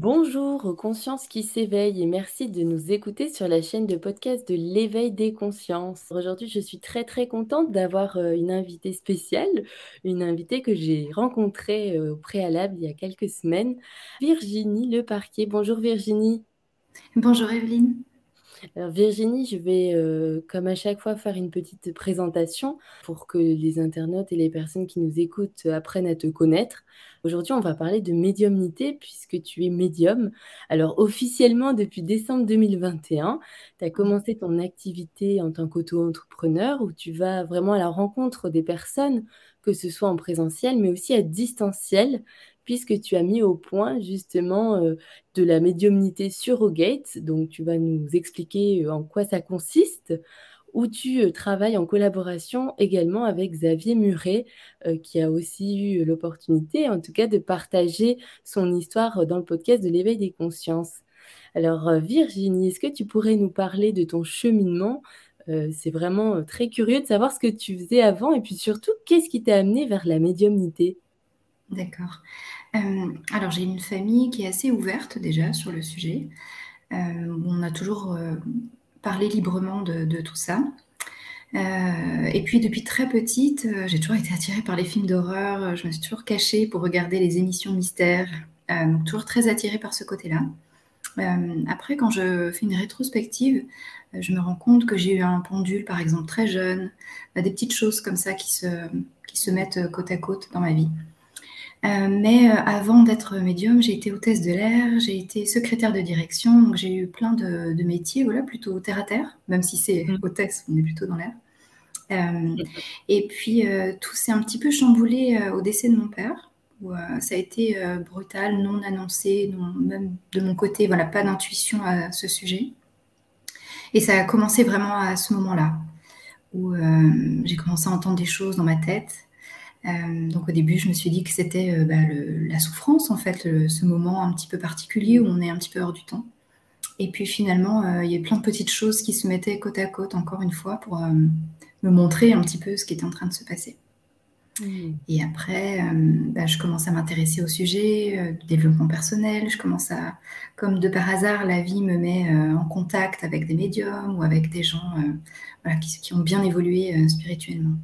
Bonjour, conscience qui s'éveille et merci de nous écouter sur la chaîne de podcast de l'éveil des consciences. Aujourd'hui, je suis très très contente d'avoir euh, une invitée spéciale, une invitée que j'ai rencontrée euh, au préalable il y a quelques semaines, Virginie Leparquet. Bonjour Virginie. Bonjour Evelyne. Alors Virginie, je vais, euh, comme à chaque fois, faire une petite présentation pour que les internautes et les personnes qui nous écoutent apprennent à te connaître. Aujourd'hui, on va parler de médiumnité puisque tu es médium. Alors officiellement, depuis décembre 2021, tu as commencé ton activité en tant qu'auto-entrepreneur où tu vas vraiment à la rencontre des personnes, que ce soit en présentiel, mais aussi à distanciel puisque tu as mis au point justement euh, de la médiumnité surrogate. Donc tu vas nous expliquer euh, en quoi ça consiste, où tu euh, travailles en collaboration également avec Xavier Muret, qui a aussi eu l'opportunité, en tout cas, de partager son histoire dans le podcast de l'éveil des consciences. Alors Virginie, est-ce que tu pourrais nous parler de ton cheminement? C'est vraiment très curieux de savoir ce que tu faisais avant et puis surtout, qu'est-ce qui t'a amené vers la médiumnité? D'accord. Euh, alors j'ai une famille qui est assez ouverte déjà sur le sujet. Euh, on a toujours euh, parlé librement de, tout ça. et puis depuis très petite, j'ai toujours été attirée par les films d'horreur. Je me suis toujours cachée pour regarder les émissions mystères. donc toujours très attirée par ce côté-là. après, quand je fais une rétrospective, je me rends compte que j'ai eu un pendule, par exemple, très jeune, des petites choses comme ça qui se, qui se mettent côte à côte dans ma vie. Euh, mais euh, avant d'être médium, j'ai été hôtesse de l'air, j'ai été secrétaire de direction, donc j'ai eu plein de, métiers, voilà, plutôt terre à terre, même si c'est mmh. hôtesse, on est plutôt dans l'air. Euh, et puis tout s'est un petit peu chamboulé au décès de mon père, où ça a été brutal, non annoncé, même de mon côté, voilà, pas d'intuition à ce sujet. Et ça a commencé vraiment à ce moment-là, où j'ai commencé à entendre des choses dans ma tête. Euh, donc au début, je me suis dit que c'était euh, bah, la souffrance, en fait, ce moment un petit peu particulier où on est un petit peu hors du temps. Et puis finalement, euh, il y a plein de petites choses qui se mettaient côte à côte, encore une fois, pour me montrer un petit peu ce qui était en train de se passer. Mmh. Et après, bah, je commence à m'intéresser au sujet du développement personnel. Je commence à, comme de par hasard, la vie me met en contact avec des médiums ou avec des gens qui, ont bien évolué spirituellement.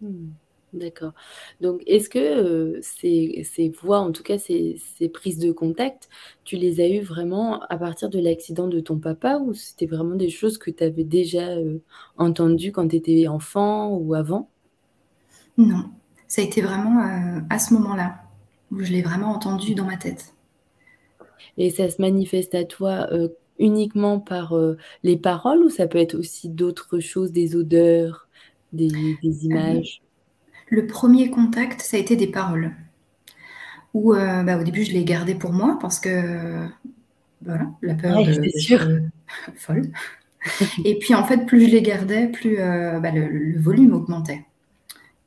Mmh. D'accord. Donc, est-ce que euh, ces, voix, en tout cas ces, prises de contact, tu les as eues vraiment à partir de l'accident de ton papa ou c'était vraiment des choses que tu avais déjà euh, entendues quand tu étais enfant ou avant? Non, ça a été vraiment euh, à ce moment-là où je l'ai vraiment entendu dans ma tête. Et ça se manifeste à toi uniquement par les paroles ou ça peut être aussi d'autres choses, des odeurs, des images? Le premier contact, ça a été des paroles. Où, euh, bah, au début, je l'ai gardé pour moi parce que, voilà, la peur de, folle. Et puis, en fait, plus je les gardais, plus euh, bah, le, volume augmentait.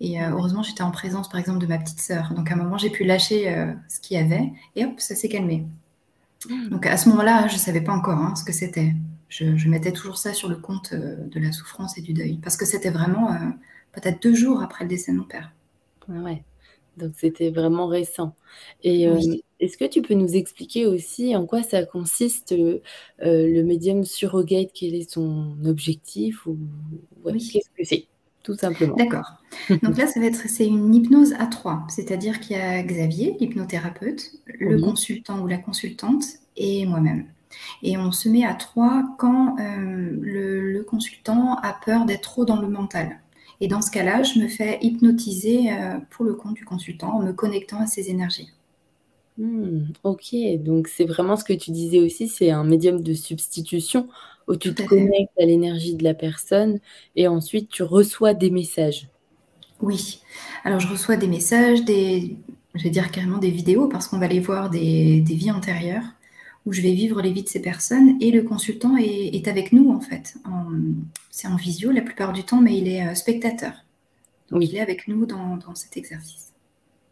Et euh, heureusement, j'étais en présence, par exemple, de ma petite sœur. Donc, à un moment, j'ai pu lâcher ce qu'il y avait et hop, ça s'est calmé. Hmm. Donc, à ce moment-là, je ne savais pas encore hein, ce que c'était. Je, je, mettais toujours ça sur le compte de la souffrance et du deuil parce que c'était vraiment peut-être deux jours après le décès de mon père. Ouais, donc c'était vraiment récent. Et euh, est-ce que tu peux nous expliquer aussi en quoi ça consiste euh, le médium surrogate? Quel est son objectif ou oui. qu'est-ce que c'est tout simplement? D'accord. Donc là, ça va être c'est une hypnose à trois, c'est-à-dire qu'il y a Xavier, l'hypnothérapeute, le consultant ou la consultante et moi-même. Et on se met à trois quand euh, le, consultant a peur d'être trop dans le mental. Et dans ce cas-là, je me fais hypnotiser euh, pour le compte du consultant en me connectant à ses énergies. Hmm, ok, donc c'est vraiment ce que tu disais aussi, c'est un médium de substitution où tu te connectes à l'énergie de la personne et ensuite tu reçois des messages. Oui, alors je reçois des messages, des, je vais dire carrément des vidéos parce qu'on va aller voir des, des vies antérieures où je vais vivre les vies de ces personnes et le consultant est, avec nous en fait. C'est en visio la plupart du temps, mais il est euh, spectateur. Donc il est avec nous dans, cet exercice.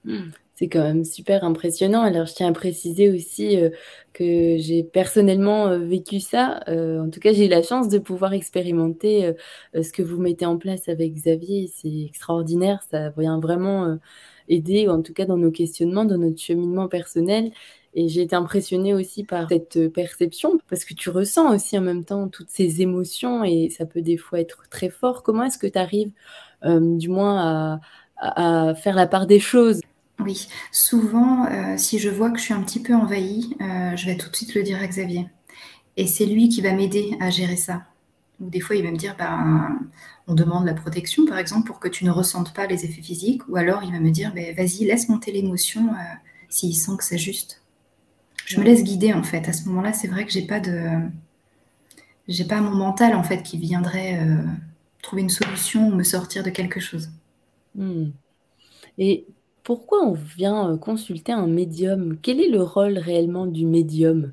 Hmm. C'est quand même super impressionnant. Alors, je tiens à préciser aussi euh, que j'ai personnellement euh, vécu ça. en tout cas, j'ai eu la chance de pouvoir expérimenter ce que vous mettez en place avec Xavier. C'est extraordinaire. Ça vient vraiment aider, en tout cas dans nos questionnements, dans notre cheminement personnel. Et j'ai été impressionnée aussi par cette perception, parce que tu ressens aussi en même temps toutes ces émotions et ça peut des fois être très fort. Comment est-ce que tu arrives, du moins, à, faire la part des choses? Oui, souvent, si je vois que je suis un petit peu envahie, je vais tout de suite le dire à Xavier. Et c'est lui qui va m'aider à gérer ça. Ou des fois, il va me dire, ben, on demande la protection, par exemple, pour que tu ne ressentes pas les effets physiques. Ou alors, il va me dire, ben, vas-y, laisse monter l'émotion euh, s'il sent que c'est juste. Je me laisse guider, en fait. À ce moment-là, c'est vrai que j'ai pas de... J'ai pas mon mental, en fait, qui viendrait euh, trouver une solution ou me sortir de quelque chose. Hmm. Et pourquoi on vient euh, consulter un médium? Quel est le rôle réellement du médium?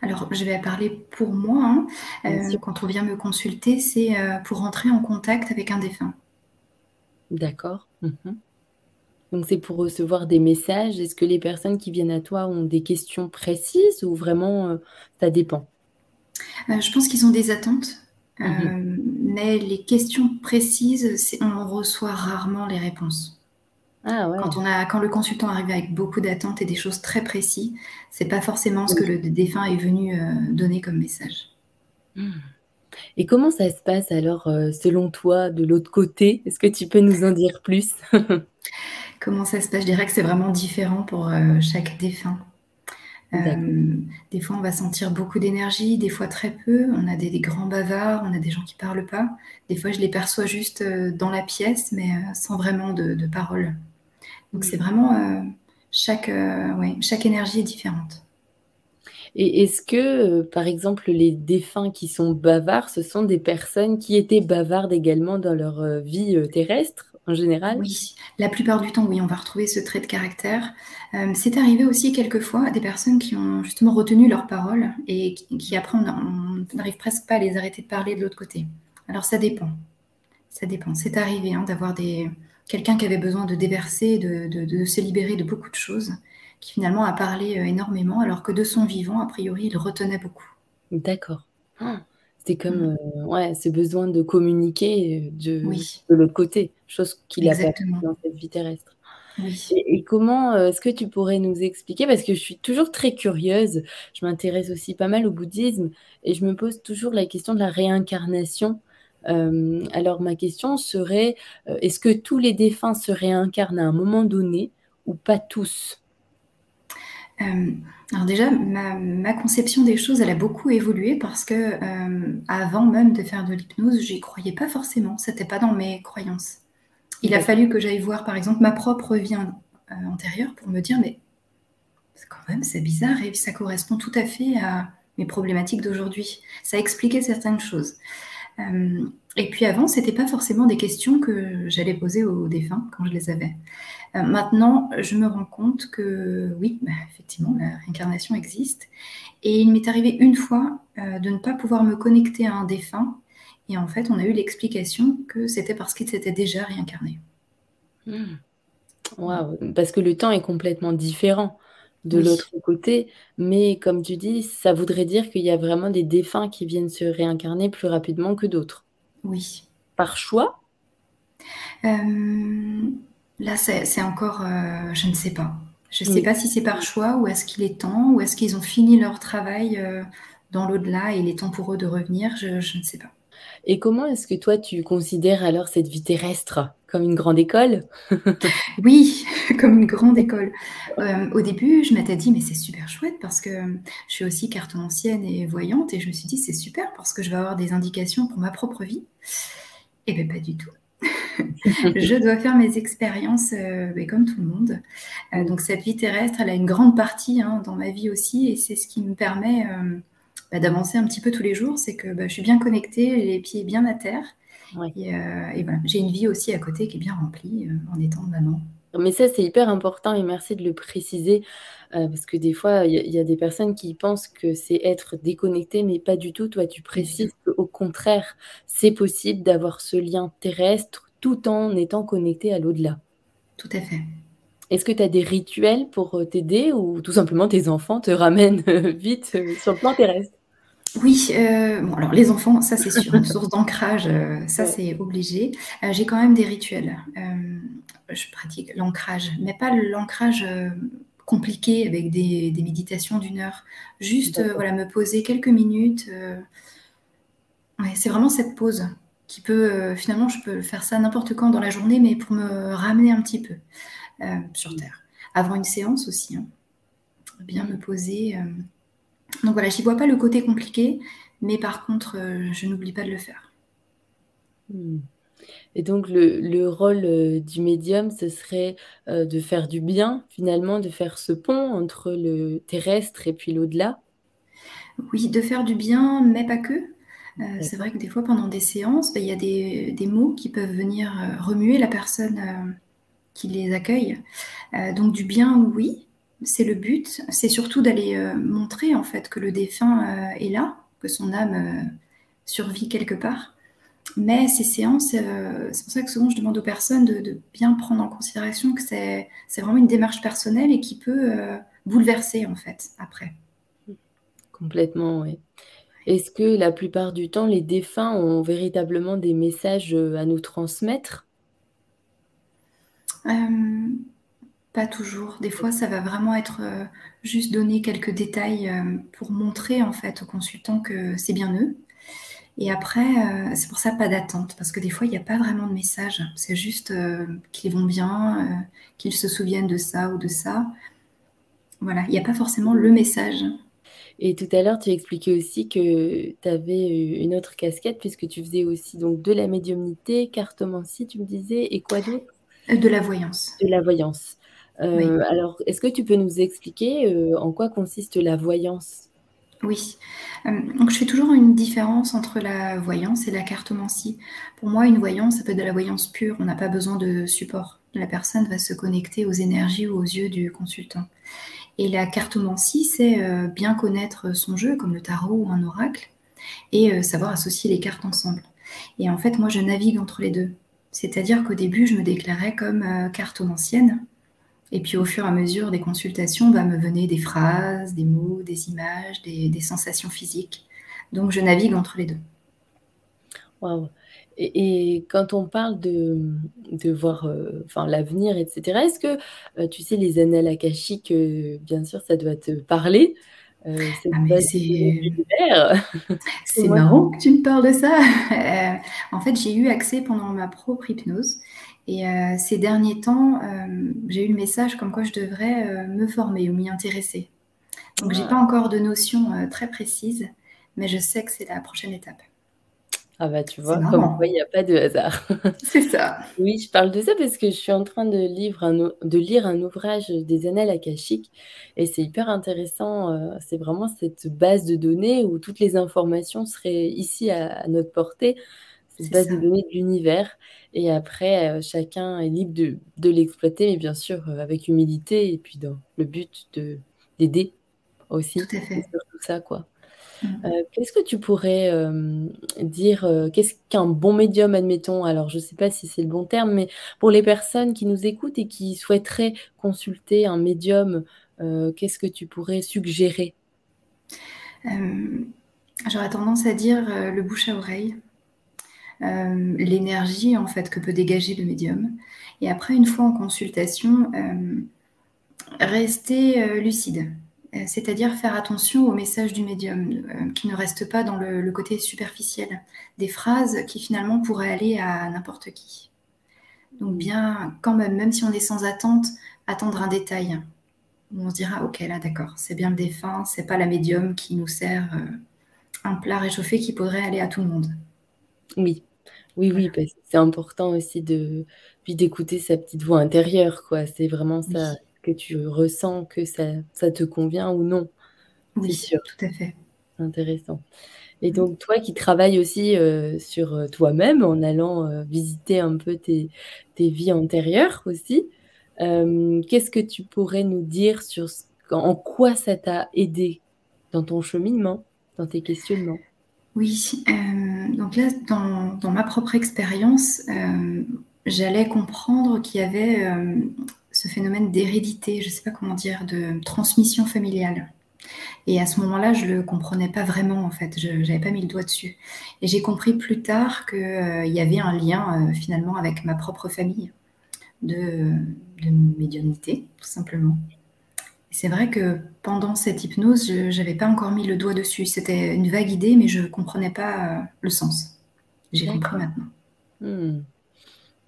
Alors, je vais parler pour moi. Hein. Euh, quand on vient me consulter, c'est euh, pour entrer en contact avec un défunt. D'accord. Mhm. Donc, c'est pour recevoir des messages. Est-ce que les personnes qui viennent à toi ont des questions précises ou vraiment euh, ça dépend? Je pense qu'ils ont des attentes. Mhm. mais les questions précises, on reçoit rarement les réponses. Ah quand, on a, quand le consultant arrive avec beaucoup d'attentes et des choses très précises, c'est pas forcément ce que le défunt est venu euh, donner comme message. Hmm. Et comment ça se passe alors, euh, selon toi, de l'autre côté? Est-ce que tu peux nous en dire plus? Comment ça se passe Je dirais que c'est vraiment différent pour euh, chaque défunt. des fois, on va sentir beaucoup d'énergie, des fois très peu. On a des, grands bavards, on a des gens qui parlent pas. Des fois, je les perçois juste dans la pièce, mais sans vraiment de, de paroles. Donc c'est vraiment euh, chaque, euh, chaque énergie est différente. Et est-ce que, euh, par exemple, les défunts qui sont bavards, ce sont des personnes qui étaient bavardes également dans leur vie terrestre? En général? Oui, la plupart du temps, oui, on va retrouver ce trait de caractère. c'est arrivé aussi quelquefois à des personnes qui ont justement retenu leurs paroles et qui, après, on n'arrive presque pas à les arrêter de parler de l'autre côté. Alors ça dépend. Ça dépend. C'est arrivé hein, d'avoir des, quelqu'un qui avait besoin de déverser, de, se libérer de beaucoup de choses, qui finalement a parlé euh, énormément, alors que de son vivant, a priori, il retenait beaucoup. D'accord. Ah, c'était comme mm. euh, ouais, ce besoin de communiquer euh, de, de l'autre côté, chose qu'il a pas dans cette vie terrestre. Et, comment est-ce que tu pourrais nous expliquer Parce que je suis toujours très curieuse, je m'intéresse aussi pas mal au bouddhisme et je me pose toujours la question de la réincarnation. Euh, alors ma question serait, euh, est-ce que tous les défunts se réincarnent à un moment donné ou pas tous? euh, alors déjà, ma, conception des choses, elle a beaucoup évolué parce que avant même de faire de l'hypnose, j'y croyais pas forcément. C'était pas dans mes croyances. Il a fallu que j'aille voir, par exemple, ma propre vie antérieure pour me dire, mais quand même, c'est bizarre et ça correspond tout à fait à mes problématiques d'aujourd'hui. Ça expliquait certaines choses. Euh, et puis avant, ce n'était pas forcément des questions que j'allais poser aux défunts quand je les avais. Euh, maintenant, je me rends compte que oui, bah, effectivement, la réincarnation existe. Et il m'est arrivé une fois euh, de ne pas pouvoir me connecter à un défunt. Et en fait, on a eu l'explication que c'était parce qu'il s'était déjà réincarné. Hmm. Parce que le temps est complètement différent de l'autre côté. Mais comme tu dis, ça voudrait dire qu'il y a vraiment des défunts qui viennent se réincarner plus rapidement que d'autres. Oui. Par choix? Euh, Là, c'est encore, euh, je ne sais pas. Je ne sais pas si c'est par choix ou est-ce qu'il est temps ou est-ce qu'ils ont fini leur travail euh, dans l'au-delà et il est temps pour eux de revenir. Je, je ne sais pas. Et comment est-ce que toi, tu considères alors cette vie terrestre comme une grande école? Oui, comme une grande école. Euh, au début, je m'étais dit, mais c'est super chouette parce que je suis aussi cartomancienne et voyante et je me suis dit, c'est super parce que je vais avoir des indications pour ma propre vie. Eh bien, pas du tout. je dois faire mes expériences euh, comme tout le monde. Euh, donc cette vie terrestre, elle a une grande partie hein, dans ma vie aussi et c'est ce qui me permet bah, d'avancer un petit peu tous les jours, c'est que bah, je suis bien connectée, les pieds bien à terre. Et, euh, voilà, j'ai une vie aussi à côté qui est bien remplie euh, en étant maman. Mais ça, c'est hyper important et merci de le préciser euh, parce que des fois, il y, a des personnes qui pensent que c'est être déconnecté, mais pas du tout. Toi, tu précises qu'au contraire, c'est possible d'avoir ce lien terrestre tout en étant connecté à l'au-delà. Tout à fait. Est-ce que tu as des rituels pour t'aider ou tout simplement tes enfants te ramènent vite sur le plan terrestre? Oui, euh, bon alors les enfants, ça c'est sûr, une source d'ancrage, euh, ça c'est obligé. Euh, j'ai quand même des rituels. je pratique l'ancrage, mais pas l'ancrage compliqué avec des, méditations d'une heure. Juste voilà, me poser quelques minutes. c'est vraiment cette pause qui peut, finalement, je peux faire ça n'importe quand dans la journée, mais pour me ramener un petit peu sur Terre. Avant une séance aussi, hein. bien me poser. Donc voilà, j'y vois pas le côté compliqué, mais par contre, je n'oublie pas de le faire. Hmm. Et donc le, rôle euh, du médium, ce serait euh, de faire du bien, finalement, de faire ce pont entre le terrestre et puis l'au-delà? Oui, de faire du bien, mais pas que. Euh, c'est vrai que des fois, pendant des séances, bah, il y a des, mots qui peuvent venir remuer la personne qui les accueille. donc du bien, oui, c'est le but. C'est surtout d'aller montrer en fait que le défunt est là, que son âme survit quelque part. Mais ces séances, euh, c'est pour ça que souvent je demande aux personnes de, bien prendre en considération que c'est vraiment une démarche personnelle et qui peut euh, bouleverser en fait après. Complètement, oui. Est-ce que la plupart du temps, les défunts ont véritablement des messages euh, à nous transmettre? Pas toujours. Des fois, ça va vraiment être juste donner quelques détails pour montrer en fait aux consultants que c'est bien eux et après, euh, c'est pour ça pas d'attente, parce que des fois, il n'y a pas vraiment de message. C'est juste euh, qu'ils vont bien, euh, qu'ils se souviennent de ça ou de ça. Voilà, il n'y a pas forcément le message. Et tout à l'heure, tu expliquais aussi que tu avais une autre casquette, puisque tu faisais aussi donc de la médiumnité, cartomancie, tu me disais, et quoi d'autre? De la voyance. De la voyance. Alors, est-ce que tu peux nous expliquer en quoi consiste la voyance? Oui. Euh, donc je fais toujours une différence entre la voyance et la cartomancie. Pour moi, une voyance, ça peut être de la voyance pure. On n'a pas besoin de support. La personne va se connecter aux énergies ou aux yeux du consultant. Et la cartomancie, c'est euh, bien connaître son jeu, comme le tarot ou un oracle, et euh, savoir associer les cartes ensemble. Et en fait, moi, je navigue entre les deux. C'est-à-dire qu'au début, je me déclarais comme cartomancienne, et puis au fur et à mesure des consultations, va me venir des phrases, des mots, des images, des, sensations physiques. Donc je navigue entre les deux. Et, quand on parle de, de voir euh, l'avenir, etc., est-ce que euh, tu sais, les annales akashiques, euh, bien sûr, ça doit te parler c'est ah, marrant que tu me parles de ça. en fait, j'ai eu accès pendant ma propre hypnose et ces derniers temps, j'ai eu le message comme quoi je devrais me former ou m'y intéresser. Donc, j'ai pas encore de notion très précise, mais je sais que c'est la prochaine étape. Ah bah tu vois, comme quoi il n'y a pas de hasard. C'est ça. oui, je parle de ça parce que je suis en train de, lire un, de lire un ouvrage des annales akashiques et c'est hyper intéressant. c'est vraiment cette base de données où toutes les informations seraient ici à, notre portée. Cette base de données de l'univers. Et après, euh, chacun est libre de, de l'exploiter, mais bien sûr euh, avec humilité et puis dans le but de d'aider aussi. Tout à fait. Tout ça, quoi. Mmh. Euh, qu'est-ce que tu pourrais dire, qu'est-ce qu'un bon médium, admettons, alors je ne sais pas si c'est le bon terme, mais pour les personnes qui nous écoutent et qui souhaiteraient consulter un médium, qu'est-ce que tu pourrais suggérer? J'aurais tendance à dire le bouche à oreille. Euh, l'énergie en fait que peut dégager le médium. Et après, une fois en consultation, euh, rester euh, lucide, c'est-à-dire faire attention au message du médium, qui ne reste pas dans le, côté superficiel, des phrases qui finalement pourraient aller à n'importe qui. Donc bien, quand même, même si on est sans attente, attendre un détail. Où on se dira, ok, là d'accord, c'est bien le défunt, c'est pas la médium qui nous sert un plat réchauffé qui pourrait aller à tout le monde. Oui, oui, oui, parce que c'est important aussi de puis d'écouter sa petite voix intérieure, quoi. C'est vraiment ça que tu ressens que ça ça te convient ou non. Oui, sûr. tout à fait. Intéressant. Et mmh. donc toi qui travailles aussi, euh, sur, euh, toi-même en allant, euh, visiter un peu tes tes vies antérieures aussi, qu'est-ce que tu pourrais nous dire sur en quoi ça t'a aidé dans ton cheminement, dans tes questionnements? Oui, donc là, dans, ma propre expérience, j'allais comprendre qu'il y avait ce phénomène d'hérédité, je ne sais pas comment dire, de transmission familiale. Et à ce moment-là, je ne le comprenais pas vraiment, en fait. Je n'avais pas mis le doigt dessus. Et j'ai compris plus tard qu'il y avait un lien, finalement, avec ma propre famille de, de médiumnité, tout simplement. c'est vrai que pendant cette hypnose, je n'avais pas encore mis le doigt dessus. C'était une vague idée, mais je ne comprenais pas euh, le sens. J'ai compris maintenant. Hmm.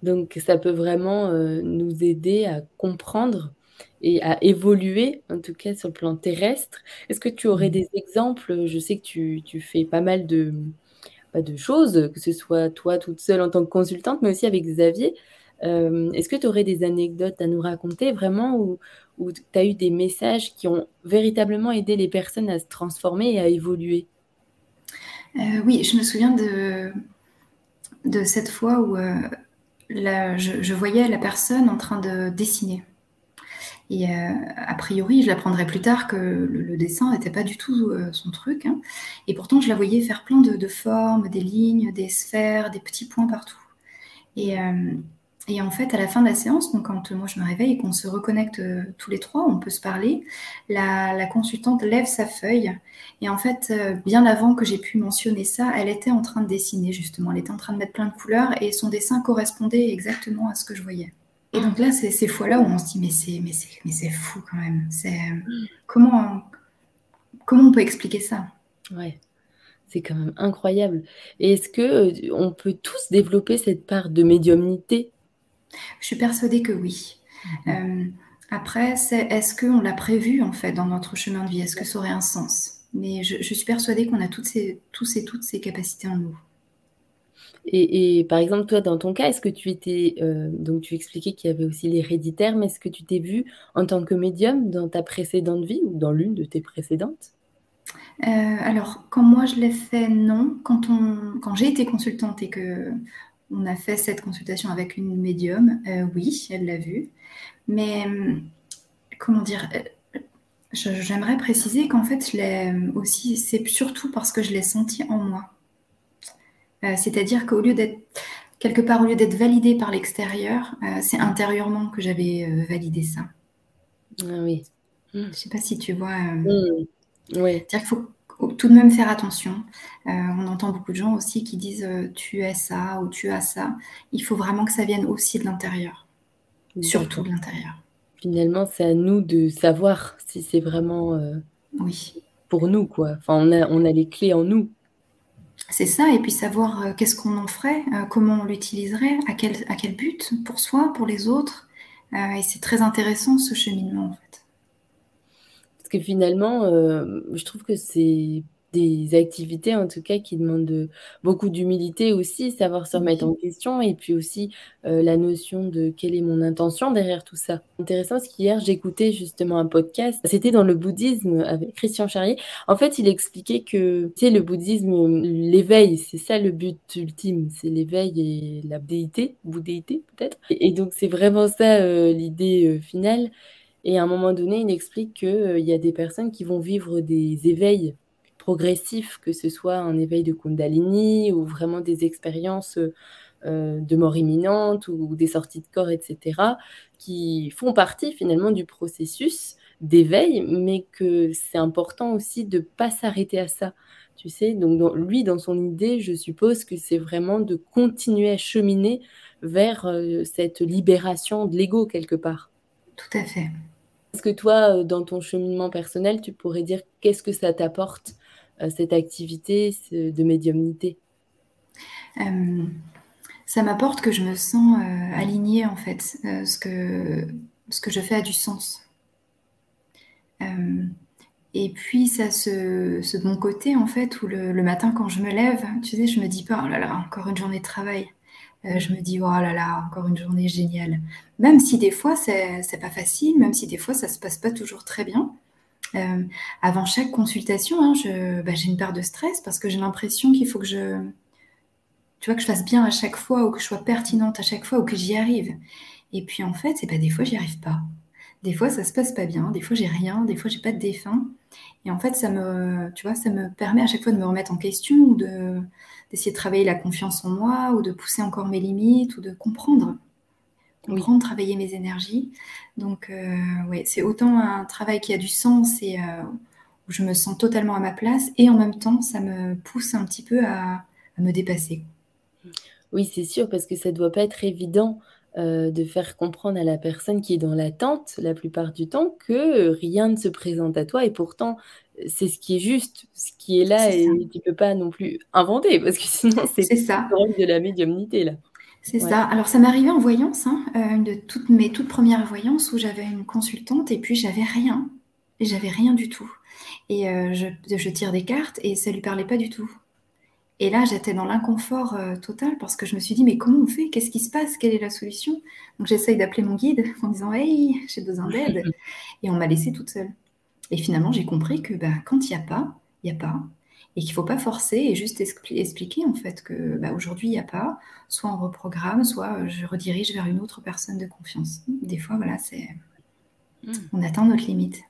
Donc ça peut vraiment euh, nous aider à comprendre et à évoluer, en tout cas sur le plan terrestre. Est-ce que tu aurais mmh. des exemples? Je sais que tu, tu fais pas mal de, bah, de choses, que ce soit toi toute seule en tant que consultante, mais aussi avec Xavier. Euh, est-ce que tu aurais des anecdotes à nous raconter vraiment où, où tu as eu des messages qui ont véritablement aidé les personnes à se transformer et à évoluer? Euh, Oui, je me souviens de, de cette fois où euh, je, voyais la personne en train de dessiner. Et euh, a priori, je l'apprendrai plus tard que le, dessin n'était pas du tout euh, son truc. Hein. Et pourtant, je la voyais faire plein de, formes, des lignes, des sphères, des petits points partout. Et, euh, et, en fait, à la fin de la séance, donc quand moi je me réveille et qu'on se reconnecte tous les trois, on peut se parler, la, consultante lève sa feuille. Et en fait, bien avant que j'ai pu mentionner ça, elle était en train de dessiner justement. Elle était en train de mettre plein de couleurs et son dessin correspondait exactement à ce que je je et donc là, c'est ces fois-là où on se dit, mais c'est, mais c'est, mais c'est fou quand même. C'est, comment, comment on peut expliquer ça? Ouais, c'est quand même incroyable. Et est-ce que euh, on peut tous développer cette part de médiumnité? Je suis persuadée que oui. Mhm. Euh, après, c'est, est-ce qu'on l'a prévu en fait dans notre chemin de vie? Est-ce que ça aurait un sens? Mais je, je, suis persuadée qu'on a toutes ces, tous et toutes ces capacités en nous. Et, par exemple, toi, dans ton cas, est-ce que tu étais, euh, donc tu expliquais qu'il y avait aussi l'héréditaire, mais est-ce que tu t'es vue en tant que médium dans ta précédente vie ou dans l'une de tes précédentes? Euh, alors, quand moi je l'ai fait, non. Quand, on, quand j'ai été consultante et que on a fait cette consultation avec une médium, euh, oui, elle l'a vu. Mais comment dire J'aimerais préciser qu'en fait, je l'ai aussi, c'est surtout parce que je l'ai senti en moi. Euh, c'est-à-dire qu'au lieu d'être quelque part, au lieu d'être validé par l'extérieur, euh, c'est intérieurement que j'avais euh, validé ça. Ah oui. Je ne sais pas si tu vois. Mmh. Oui. C'est-à-dire qu'il faut tout de même faire attention. on entend beaucoup de gens aussi qui disent tu es ça ou tu as ça. Il faut vraiment que ça vienne aussi de l'intérieur. Surtout de l'intérieur. Finalement, c'est à nous de savoir si c'est vraiment oui. pour nous. Quoi. Enfin, on a, on a les clés en nous c'est ça, et puis savoir euh, qu'est-ce qu'on en ferait, euh, comment on l'utiliserait, à quel, à quel but, pour soi, pour les autres. Euh, et c'est très intéressant ce cheminement en fait. Que finalement, je trouve que c'est des activités en tout cas qui demandent beaucoup d'humilité aussi, savoir se remettre en question et puis aussi euh, la notion de quelle est mon intention derrière tout ça. Intéressant parce qu'hier j'écoutais justement un podcast, c'était dans le bouddhisme avec Christian Charrier. En fait, il expliquait que tu sais le bouddhisme l'éveil, c'est ça le but ultime, c'est l'éveil et la déité, bouddhéité peut-être. Et, donc c'est vraiment ça euh, l'idée euh, finale. Et à un moment donné, il explique qu'il y a des personnes qui vont vivre des éveils progressif, que ce soit un éveil de Kundalini ou vraiment des expériences euh, de mort imminente ou des sorties de corps, etc., qui font partie finalement du processus d'éveil, mais que c'est important aussi de ne pas s'arrêter à ça. Tu sais, donc lui, dans son idée, je suppose que c'est vraiment de continuer à cheminer vers euh, cette libération de l'ego quelque part. Tout à fait. Est-ce que toi, euh, dans ton cheminement personnel, tu pourrais dire qu'est-ce que ça t'apporte euh, cette activité de médiumnité? Euh, Ça m'apporte que je me sens alignée en fait. ce, que, ce que je fais a du sens. Et puis, ça ce, ce bon côté, en fait, où le, matin, quand je me lève, tu sais, je me dis pas, oh là là, encore une journée de travail. Je me dis, oh là là, encore une journée géniale. Même si des fois, c'est pas facile, même si des fois, ça se passe pas toujours très bien. Euh, avant chaque consultation, hein, bah, j'ai une part de stress parce que j'ai l'impression qu'il faut que je, tu vois, que je fasse bien à chaque fois ou que je sois pertinente à chaque fois ou que j'y arrive. Et puis en fait, c'est pas des fois j'y arrive pas. Des fois ça se passe pas bien, des fois j'ai rien, des fois j'ai pas de défunt. Et en fait, ça me, tu vois, ça me permet à chaque fois de me remettre en question ou de d'essayer de travailler la confiance en moi ou de pousser encore mes limites ou de comprendre comprendre, travailler mes énergies. Donc, euh, ouais, c'est autant un travail qui a du sens et euh, où je me sens totalement à ma place, et en même temps, ça me pousse un petit peu à, me dépasser. Oui, c'est sûr, parce que ça ne doit pas être évident de faire comprendre à la personne qui est dans l'attente, la plupart du temps, que rien ne se présente à toi et pourtant, c'est ce qui est juste, ce qui est là et tu peux pas non plus inventer parce que sinon c'est ça. de la médiumnité là. C'est ça. Alors ça m'est arrivé en voyance, hein, une de toutes mes toutes premières voyances où j'avais une consultante et puis j'avais rien. J'avais rien du tout. Et je, je, tire des cartes et ça lui parlait pas du tout. Et là, j'étais dans l'inconfort euh, total parce que je me suis dit, mais comment on fait? Qu'est-ce qui se passe? Quelle est la solution? Donc j'essaye d'appeler mon guide en disant, hey, j'ai besoin d'aide. Et on m'a laissée toute seule. Et finalement, j'ai compris que bah, quand il n'y a pas, il n'y a pas. Et qu'il ne faut pas forcer et juste expliquer en fait que bah, aujourd'hui, il n'y a pas. Soit on reprogramme, soit euh, je redirige vers une autre personne de confiance. Des fois, voilà, c'est... Hmm. On atteint notre limite.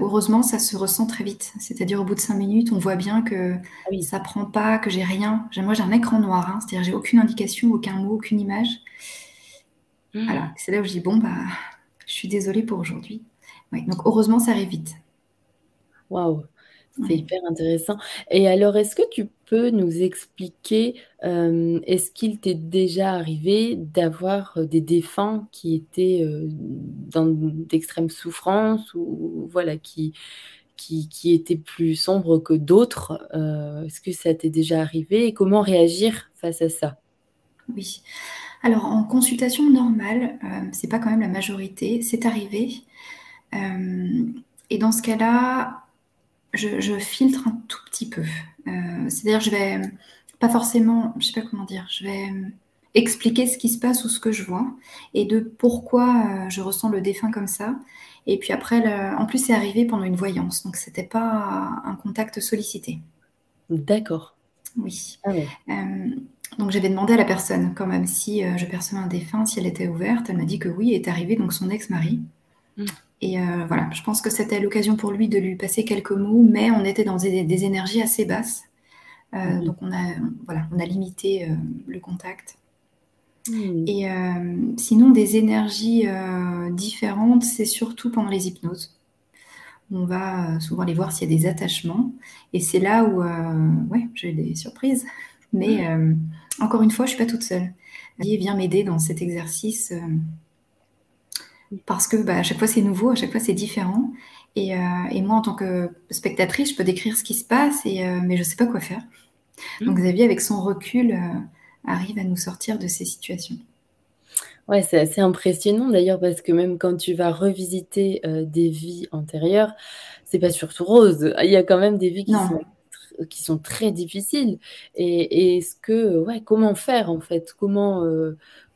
Heureusement, ça se ressent très vite. C'est-à-dire, au bout de cinq minutes, on voit bien que ça ah ça prend pas, que j'ai rien. Moi, j'ai un écran noir, hein. c'est-à-dire, j'ai aucune indication, aucun mot, aucune image. Hmm. Voilà, c'est là où je dis bon, bah, je suis désolée pour aujourd'hui. donc, heureusement, ça arrive vite. Waouh! C'est hyper intéressant. Et alors, est-ce que tu peux nous expliquer, euh, est-ce qu'il t'est déjà arrivé d'avoir euh, des défunts qui étaient euh, dans d'extrêmes souffrances ou voilà, qui, qui, qui étaient plus sombres que d'autres Est-ce que ça t'est déjà arrivé et comment réagir face à ça? Oui. Alors, en consultation normale, c'est pas quand même la majorité, c'est arrivé. et dans ce cas-là, je, filtre un tout petit peu. Euh, c'est-à-dire, je vais pas forcément, je sais pas comment dire, je vais expliquer ce qui se passe ou ce que je vois et de pourquoi euh, je ressens le défunt comme ça. Et puis après, en plus, c'est arrivé pendant une voyance, donc c'était pas un contact sollicité. D'accord. Oui. Ah euh, donc j'avais demandé à la personne, quand même, si je percevais un défunt, si elle était ouverte. Elle m'a dit que oui, est arrivé donc son ex-mari. Et euh, voilà, je pense que c'était l'occasion pour lui de lui passer quelques mots, mais on était dans des, énergies assez basses. Euh, donc on a, voilà, on a limité euh, le contact. Et sinon, des énergies différentes, c'est surtout pendant les hypnoses. On va souvent les voir s'il y a des attachements. Et c'est là où ouais, j'ai des surprises. Mais encore une fois, je ne suis pas toute seule. Vient m'aider dans cet exercice parce que bah, à chaque fois c'est nouveau, à chaque fois c'est différent. Et, euh, et, moi, en tant que spectatrice, je peux décrire ce qui se passe, et, euh, mais je ne sais pas quoi faire. Mmh. Donc Xavier, avec son recul, euh, arrive à nous sortir de ces situations. Ouais, c'est assez impressionnant d'ailleurs parce que même quand tu vas revisiter des vies antérieures, c'est pas surtout rose. Il y a quand même des vies qui sont qui sont très difficiles. Et, et est-ce que, ouais, comment faire en fait? Comment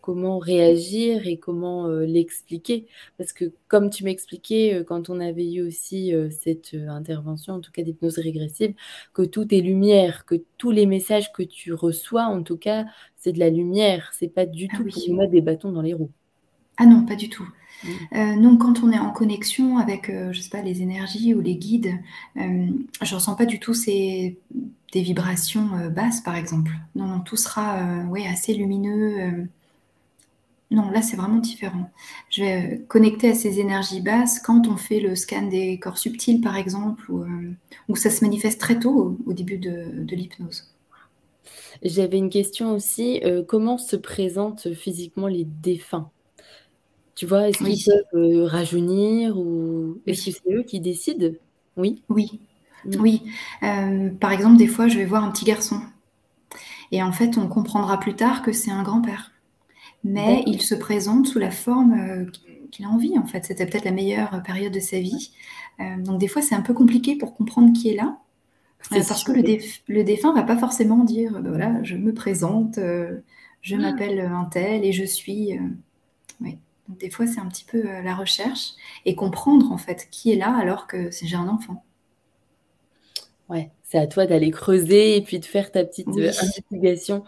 comment réagir et comment euh, l'expliquer. Parce que comme tu m'expliquais euh, quand on avait eu aussi euh, cette intervention, en tout cas d'hypnose régressive, que tout est lumière, que tous les messages que tu reçois, en tout cas, c'est de la lumière. C'est pas du ah tout pour moi des bâtons dans les roues. Ah non, pas du tout. Mmh. non, quand on est en connexion avec, je sais pas, les énergies ou les guides, je ressens pas du tout ces des vibrations basses, par exemple. Non, non, tout sera, ouais, assez lumineux non, là, c'est vraiment différent. Je vais euh, connecter à ces énergies basses quand on fait le scan des corps subtils, par exemple, ou euh, ça se manifeste très tôt au, début de, l'hypnose. J'avais une question aussi. Euh, comment se présentent physiquement les défunts? Tu vois, est-ce qu'ils peuvent rajeunir ou est-ce que c'est eux qui décident? Oui. Oui. Mm. Oui. par exemple, des fois, je vais voir un petit garçon. Et en fait, on comprendra plus tard que c'est un grand-père mais il se présente sous la forme euh, qu'il a envie, en fait. C'était peut-être la meilleure période de sa vie. Euh, donc, des fois, c'est un peu compliqué pour comprendre qui est là. Euh, parce que le, déf le défunt va pas forcément dire ben voilà, je me présente, je ah. m'appelle un tel et je suis. Oui. Donc, des fois, c'est un petit peu la recherche et comprendre, en fait, qui est là alors que j'ai un enfant. Ouais, c'est à toi d'aller creuser et puis de faire ta petite investigation.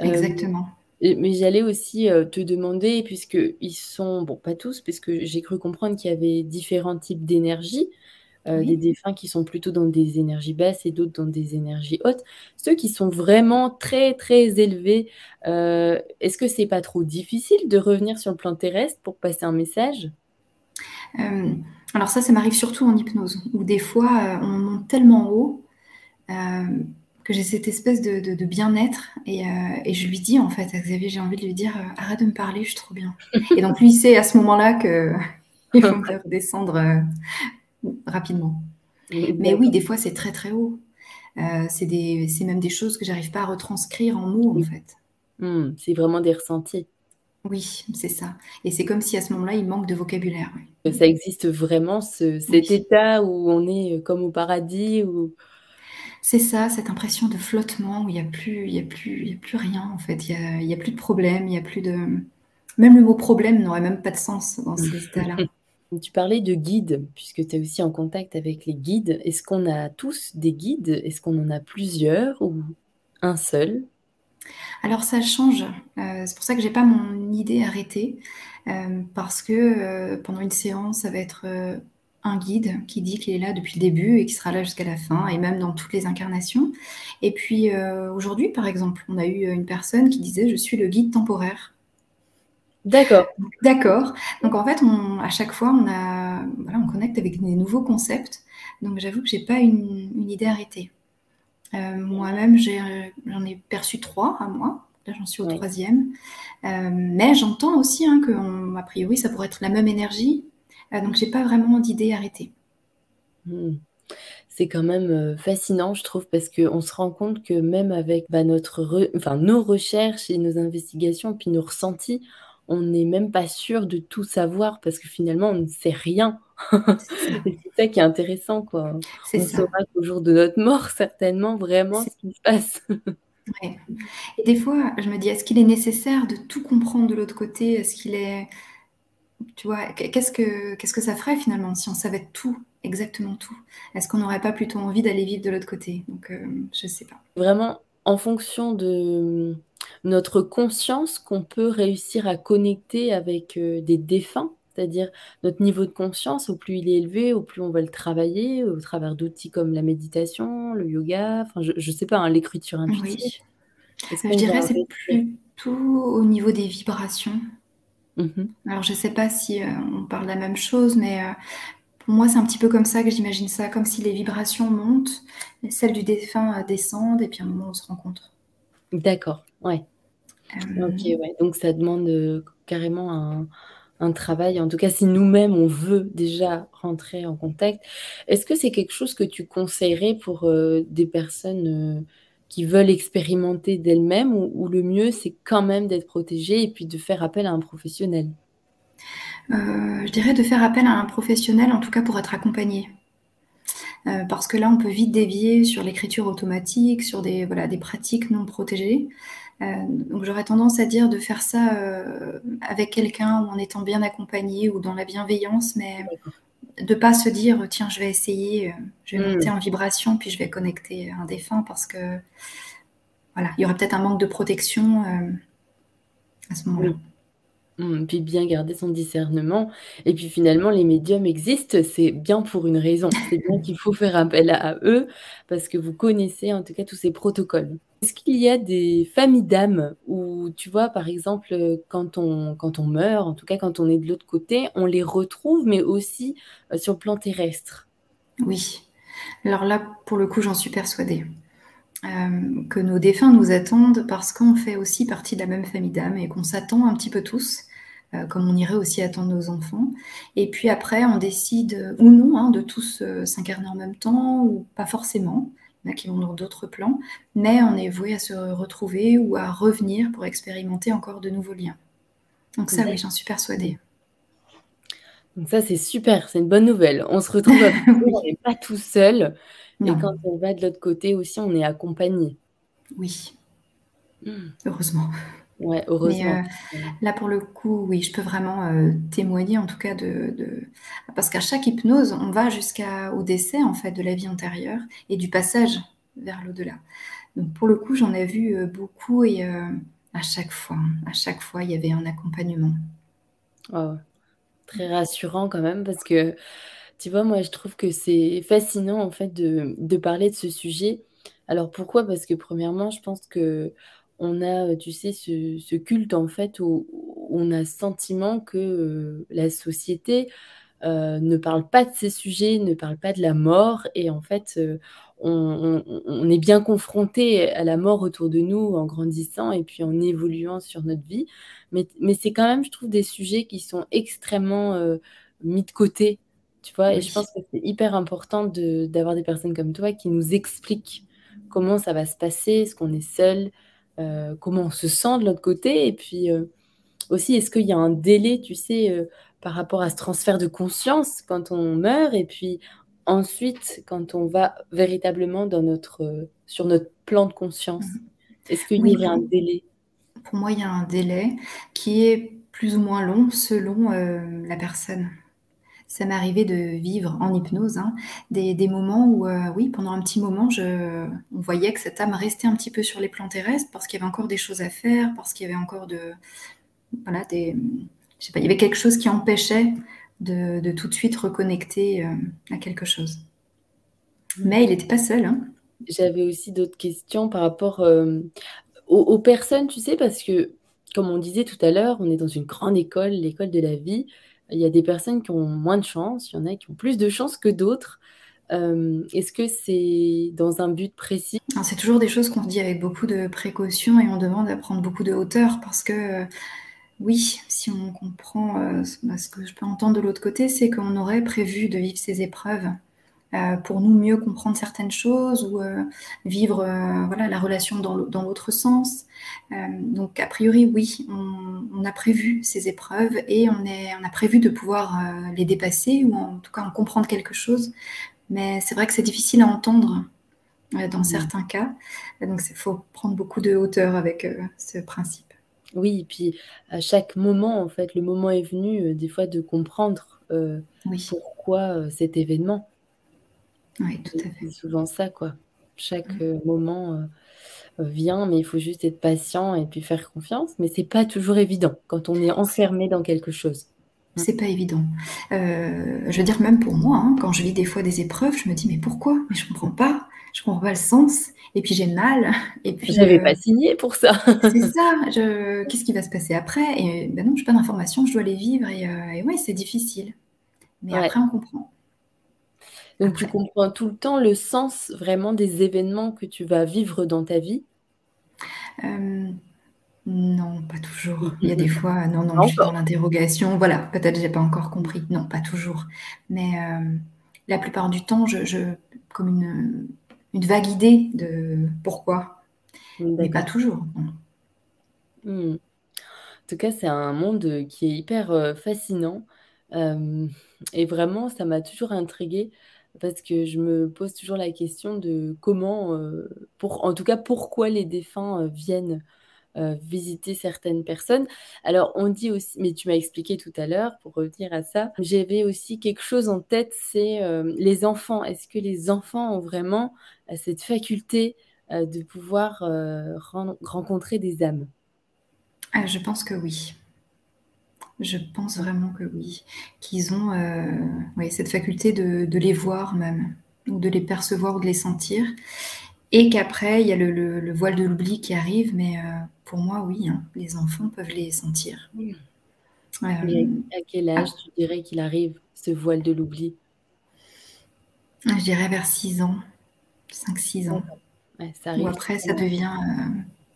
Exactement mais j'allais aussi, te demander puisqu'ils sont bon, pas tous, puisque j'ai cru comprendre qu'il y avait différents types d'énergie, des défunts qui sont plutôt dans des énergies basses et d'autres dans des énergies hautes. Ceux qui sont vraiment très, très élevés, est-ce que c'est pas trop difficile de revenir sur le plan terrestre pour passer un message? alors ça, ça m'arrive surtout en hypnose, où des fois, on monte tellement haut, que j'ai cette espèce de de de bien-être et heu et je lui dis en fait à Xavier, j'ai envie de lui dire, heu: «Arrête de me parler, je suis trop bien» et donc lui, il sait à ce moment-là qu'il faut me faire redescendre, heu, rapidement. Mais oui, des fois, c'est très, très haut. C'est c'est même des choses que j'arrive pas à retranscrire en mots, en fait. Mmh, c'est vraiment des ressentis. Oui, c'est ça et c'est comme si à ce moment-là, il manque de vocabulaire, oui. Que ça existe vraiment ce cet Oui. état où on est, comme au paradis où C'est ça, cette impression de flottement où il y a plus il y a plus il y a plus rien en fait. Il y a y a plus de problème, il y a plus de même le mot problème n'aurait même pas de sens dans ces états-là. Tu parlais de guides, puisque tu es aussi en contact avec les guides. Est-ce qu'on a tous des guides? Est-ce qu'on en a plusieurs ou 1 seul? Alors ça change, heu, c'est pour ça que j'ai pas mon idée arrêtée, hem, parce que, heu, pendant une séance, ça va être, un guide qui dit qu'il est là depuis le début et qui sera là jusqu'à la fin et même dans toutes les incarnations et puis, heu, aujourd'hui, par exemple, on a eu, une personne qui disait: «Je suis le guide temporaire». D'accord. D'accord, donc en fait, on à chaque fois, on a voilà, on connecte avec des nouveaux concepts, donc j'avoue que j'ai pas une une idée arrêtée. Heu, moi-même, j'en ai perçu 3 à moi, là j'en suis au Oui. 3e, hem, mais j'entends aussi, hein, a priori, ça pourrait être la même énergie, heu, donc j'ai pas vraiment d'idée arrêtée. Mmh. C'est quand même, heu, fascinant, je trouve, parce qu'on se rend compte que même avec, bah, notre re enfin, nos recherches et nos investigations, puis nos ressentis, on n'est même pas sûr de tout savoir parce que finalement, on ne sait rien C'est ça. qui est intéressant, quoi. On ça. saura qu'au jour de notre mort, certainement, vraiment ce qui se passe. Ouais et des fois, je me dis: «Est-ce qu'il est nécessaire de tout comprendre de l'autre côté? Est-ce qu'il est» tu vois? Qu'est qu'est-ce que qu'est-ce que ça ferait finalement si on savait tout, exactement tout? Est-ce qu'on n'aurait pas plutôt envie d'aller vivre de l'autre côté? Donc hem, je sais pas. Vraiment, en fonction de, mmh, notre conscience qu'on peut réussir à connecter avec, heu, des défunts? C'est-à-dire notre niveau de conscience, au plus il est élevé, au plus on va le travailler au travers d'outils comme la méditation, le yoga, enfin je je sais pas, hein, l'écriture intuitive? Oui, heu, je dirais c'est réussir? plutôt au niveau des vibrations. Mmh mh. Alors je sais pas si, heu, on parle de la même chose, mais heu, pour moi, c'est un petit peu comme ça que j'imagine ça, comme si les vibrations montent et celles du défunt, heu, descendent et puis à un moment, on se rencontre. D'accord, ouais. OK, ouais, donc ça demande, carrément un un travail, en tout cas, si nous-mêmes, on veut déjà rentrer en contact. Est-ce que c'est quelque chose que tu conseillerais pour, des personnes, qui veulent expérimenter d'elles-mêmes ou ou le mieux, c'est quand même d'être protégé et puis de faire appel à un professionnel? Heu, je dirais de faire appel à un professionnel, en tout cas pour être accompagné. Heu, parce que là, on peut vite dévier sur l'écriture automatique, sur des voilà, des pratiques non protégées. Heu, donc j'aurais tendance à dire de faire ça, avec quelqu'un ou en étant bien accompagné ou dans la bienveillance, mais. De pas se dire: «Tiens, je vais essayer, heu, je vais monter Mmh. en vibration, puis je vais connecter un défunt» parce que voilà, il y aurait peut-être un manque de protection, hem, à ce moment-là. Oui. Mmh, puis bien garder son discernement et puis finalement les médiums existent, c'est bien pour une raison. C'est bien qu'il faut faire appel à eux parce que vous connaissez en tout cas tous ces protocoles. Est-ce qu'il y a des familles d'âmes où tu vois, par exemple, quand on quand on meurt, en tout cas quand on est de l'autre côté, on les retrouve mais aussi, heu, sur le plan terrestre? Oui. Alors là, pour le coup, j'en suis persuadée. Hem, que nos défunts nous attendent parce qu'on fait aussi partie de la même famille d'âmes et qu'on s'attend un petit peu tous, heu, comme on irait aussi attendre nos enfants et puis après on décide, ou non, hein, de tous, s'incarner en même temps ou pas forcément. Il y en a qui vont dans d'autres plans, mais on est voués à se retrouver ou à revenir pour expérimenter encore de nouveaux liens. Donc ça oui, j'en suis persuadée. Donc ça, c'est super, c'est une bonne nouvelle. On se retrouve eux, on n'est pas tout seul et quand on va de l'autre côté aussi, on est accompagné. Oui. Mmh. Heureusement. Ouais, heureusement. heu, là, pour le coup, oui, je peux vraiment, heu, témoigner en tout cas de de parce qu'à chaque hypnose, on va jusqu'au décès en fait de la vie antérieure et du passage vers l'au-delà. Donc pour le coup, j'en ai vu, heu, beaucoup et à chaque fois, à chaque fois, il y avait un accompagnement. Oh, très rassurant quand même parce que, tu vois, moi, je trouve que c'est fascinant en fait de de parler de ce sujet. Alors pourquoi? Parce que premièrement, je pense qu'on a, heu, tu sais, ce ce culte en fait où on a sentiment que, heu, la société ne parlent pas de ces sujets, ne parlent pas de la mort et en fait, on, on, est bien confronté à la mort autour de nous en grandissant et puis en évoluant sur notre vie. Mais, mais c'est quand même, je trouve, des sujets qui sont extrêmement mis de côté, tu vois. Et je pense que c'est hyper important d'avoir des personnes comme toi qui nous expliquent comment ça va se passer, est-ce qu'on est seul, euh, comment on se sent de l'autre côté, et puis euh, aussi, est-ce qu'il y a un délai, tu sais, euh, par rapport à ce transfert de conscience quand on meurt, et puis ensuite, quand on va véritablement dans notre, sur notre plan de conscience, mmh. est-ce qu'il y a un délai? Pour moi, il y a un délai qui est plus ou moins long selon la personne ça m'est arrivé de vivre en hypnose hein, des, moments où, euh, oui, pendant un petit moment, je, on voyait que cette âme restait un petit peu sur les plans terrestres parce qu'il y avait encore des choses à faire, parce qu'il y avait encore de, voilà, des, je sais pas, il y avait quelque chose qui empêchait de, tout de suite reconnecter euh, à quelque chose. Mais il n'était pas seul. Hein. J'avais aussi d'autres questions par rapport euh, aux, aux, personnes, tu sais, parce que, comme on disait tout à l'heure, on est dans une grande école, l'école de la vie. Il y a des personnes qui ont moins de chance, il y en a qui ont plus de chance que d'autres. Euh, est-ce que c'est dans un but précis? C'est toujours des choses qu'on dit avec beaucoup de précaution et on demande à prendre beaucoup de hauteur parce que oui, si on comprend euh, bah, ce que je peux entendre de l'autre côté, c'est qu'on aurait prévu de vivre ces épreuves euh, pour nous mieux comprendre certaines choses ou euh, vivre euh, voilà, la relation dans l'autre sens. donc, a priori, oui, on, a prévu ces épreuves et on, est, on a prévu de pouvoir les dépasser ou en tout cas en comprendre quelque chose. Mais c'est vrai que c'est difficile à entendre dans mmh. certains cas. Donc, il faut prendre beaucoup de hauteur avec ce principe. Oui, et puis à chaque moment, en fait, le moment est venu, des fois, de comprendre pourquoi cet événement. Oui, tout à fait. C'est souvent ça, quoi. Chaque mmh. euh, moment euh, euh, vient, mais il faut juste être patient et puis faire confiance. Mais c'est pas toujours évident quand on est enfermé dans quelque chose. Mmh. C'est pas évident. je veux dire, même pour moi, hein, quand je vis des fois des épreuves, je me dis, mais pourquoi? Mais je comprends pas. Je comprends pas le sens. Et puis j'ai mal. Et puis. J'avais pas signé pour ça. c'est ça. Je... Qu'est-ce qui va se passer après? Et ben non, je n'ai pas d'informations. Je dois les vivre. Et, et ouais, c'est difficile. Mais après, on comprend. Donc tu comprends tout le temps le sens vraiment des événements que tu vas vivre dans ta vie? Euh, Non, pas toujours. Il y a des fois, non, non, je suis dans l'interrogation. Voilà, peut-être j'ai pas encore compris. Non, pas toujours. Mais euh, la plupart du temps, je, comme une, une, vague idée de pourquoi, mais pas toujours. Hmm. En tout cas, c'est un monde qui est hyper euh, fascinant. et vraiment, ça m'a toujours intriguée parce que je me pose toujours la question de comment, euh, en tout cas, pourquoi les défunts euh, viennent euh, visiter certaines personnes. Alors, on dit aussi, mais tu m'as expliqué tout à l'heure, pour revenir à ça, j'avais aussi quelque chose en tête, c'est les enfants. Est-ce que les enfants ont vraiment cette faculté de pouvoir rencontrer des âmes? Ah, Je pense que oui. Je pense vraiment que oui, qu'ils ont euh, cette faculté de, les voir même, ou de les percevoir ou de les sentir. Et qu'après, il y a le, voile de l'oubli qui arrive, mais euh, pour moi, oui, hein, les enfants peuvent les sentir. Euh, à quel âge tu dirais qu'il arrive, ce voile de l'oubli? Je dirais vers 6 ans, 5-6 ans. ou après, ça devient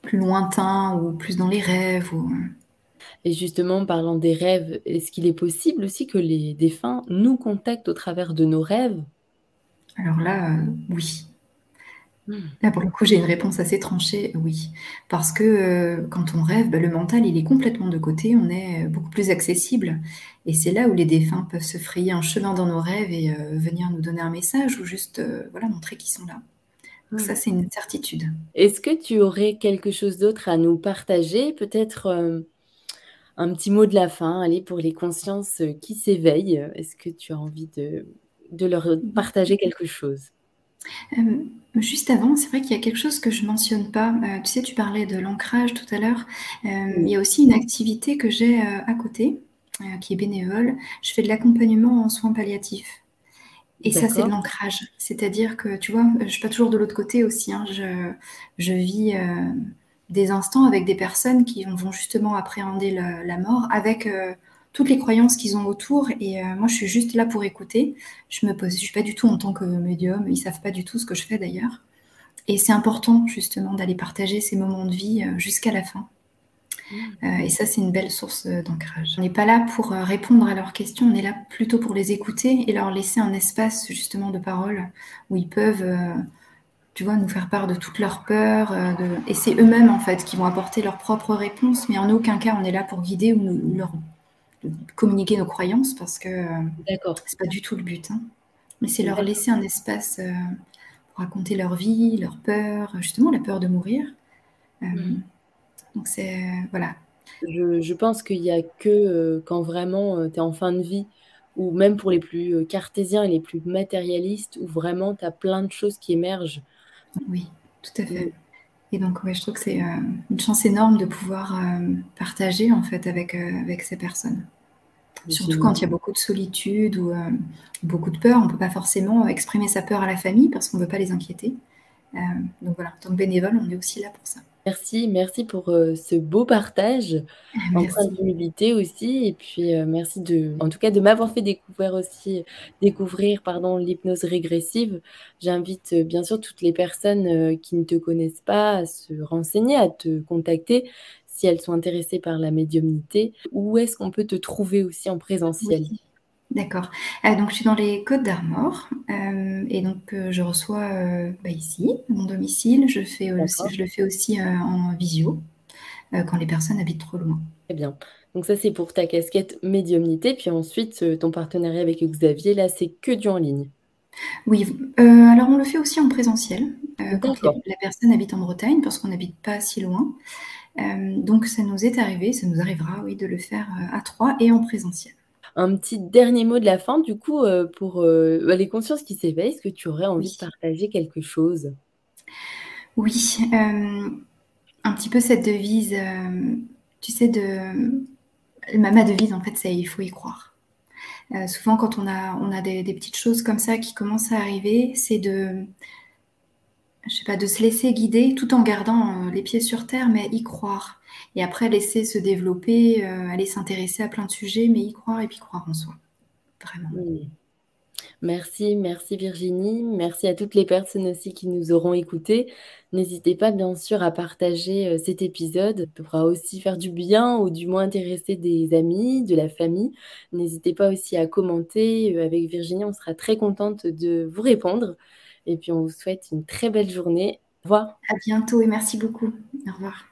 plus lointain ou plus dans les rêves. Ou... Et justement, parlant des rêves, est-ce qu'il est possible aussi que les défunts nous contactent au travers de nos rêves? Alors là, euh, oui. Hmm. Là, pour le coup, j'ai une réponse assez tranchée, oui. Parce que euh, quand on rêve, bah, le mental, il est complètement de côté, on est beaucoup plus accessible. Et c'est là où les défunts peuvent se frayer un chemin dans nos rêves et euh, venir nous donner un message ou juste voilà, montrer qu'ils sont là. Donc hmm. ça, c'est une certitude. Est-ce que tu aurais quelque chose d'autre à nous partager? Peut-être un petit mot de la fin, allez, pour les consciences euh, qui s'éveillent. Est-ce que tu as envie de, de leur partager quelque chose? Euh, juste avant, c'est vrai qu'il y a quelque chose que je mentionne pas. Euh, tu sais, tu parlais de l'ancrage tout à l'heure. Il y a aussi une activité que j'ai à côté, qui est bénévole. Je fais de l'accompagnement en soins palliatifs. Et ça, c'est de l'ancrage. C'est-à-dire que, tu vois, je suis pas toujours de l'autre côté aussi. Hein. Je, je, vis des instants avec des personnes qui vont justement appréhender la, mort avec euh, toutes les croyances qu'ils ont autour. Et moi, je suis juste là pour écouter. Je me pose, je suis pas du tout en tant que médium. Ils savent pas du tout ce que je fais d'ailleurs. Et c'est important justement d'aller partager ces moments de vie jusqu'à la fin. Euh, et ça, c'est une belle source euh, d'ancrage. On n'est pas là pour euh, répondre à leurs questions, on est là plutôt pour les écouter et leur laisser un espace justement de parole où ils peuvent, tu vois, nous faire part de toutes leurs peurs. Et c'est eux-mêmes en fait qui vont apporter leurs propres réponses, mais en aucun cas on est là pour guider ou, leur communiquer nos croyances parce que c'est pas du tout le but. Hein. Mais c'est leur laisser un espace pour raconter leur vie, leur peur, justement la peur de mourir. Mm. Donc c'est voilà. Je, pense qu'il n'y a que euh, quand vraiment euh, tu es en fin de vie, ou même pour les plus euh, cartésiens et les plus matérialistes, où vraiment tu as plein de choses qui émergent. Oui, tout à fait. Et donc ouais, je trouve que c'est une chance énorme de pouvoir partager en fait avec, avec ces personnes. Surtout quand il y a beaucoup de solitude ou beaucoup de peur, on ne peut pas forcément exprimer sa peur à la famille parce qu'on ne veut pas les inquiéter. donc voilà, en tant que bénévole, on est aussi là pour ça. Merci, merci pour, euh, ce beau partage, empreint d'humilité aussi et puis, euh, merci de en tout cas de m'avoir fait découvrir aussi découvrir pardon, l'hypnose régressive. J'invite, euh, bien sûr toutes les personnes, qui ne te connaissent pas à se renseigner, à te contacter si elles sont intéressées par la médiumnité. Où est-ce qu'on peut te trouver aussi en présentiel? D'accord. Euh, donc, je suis dans les Côtes d'Armor euh, et donc euh, je reçois bah, ici, mon domicile. Je, fais je le fais aussi en visio quand les personnes habitent trop loin. Très bien. Donc ça, c'est pour ta casquette médiumnité. Puis ensuite, ton partenariat avec Xavier, là, c'est que du en ligne. Oui, alors on le fait aussi en présentiel quand la personne habite en Bretagne parce qu'on n'habite pas si loin. donc ça nous est arrivé, ça nous arrivera, oui, de le faire à trois et en présentiel un petit dernier mot de la fin, du coup, euh, pour euh, bah, les consciences qui s'éveillent, est-ce que tu aurais envie de partager quelque chose? Oui, euh, un petit peu cette devise, tu sais, de ma, devise, en fait, c'est il faut y croire. souvent, quand on a, on a des, petites choses comme ça qui commencent à arriver, c'est de, je sais pas, de se laisser guider tout en gardant les pieds sur terre, mais y croire. Et après, laisser se développer, euh, aller s'intéresser à plein de sujets, mais y croire et puis croire en soi. Vraiment. Merci, merci Virginie. Merci à toutes les personnes aussi qui nous auront écoutés. N'hésitez pas bien sûr à partager euh, cet épisode. Ça pourra aussi faire du bien ou du moins intéresser des amis, de la famille. N'hésitez pas aussi à commenter. Euh, avec Virginie, on sera très contente de vous répondre. Et puis on vous souhaite une très belle journée. Au revoir. À bientôt et merci beaucoup. Au revoir.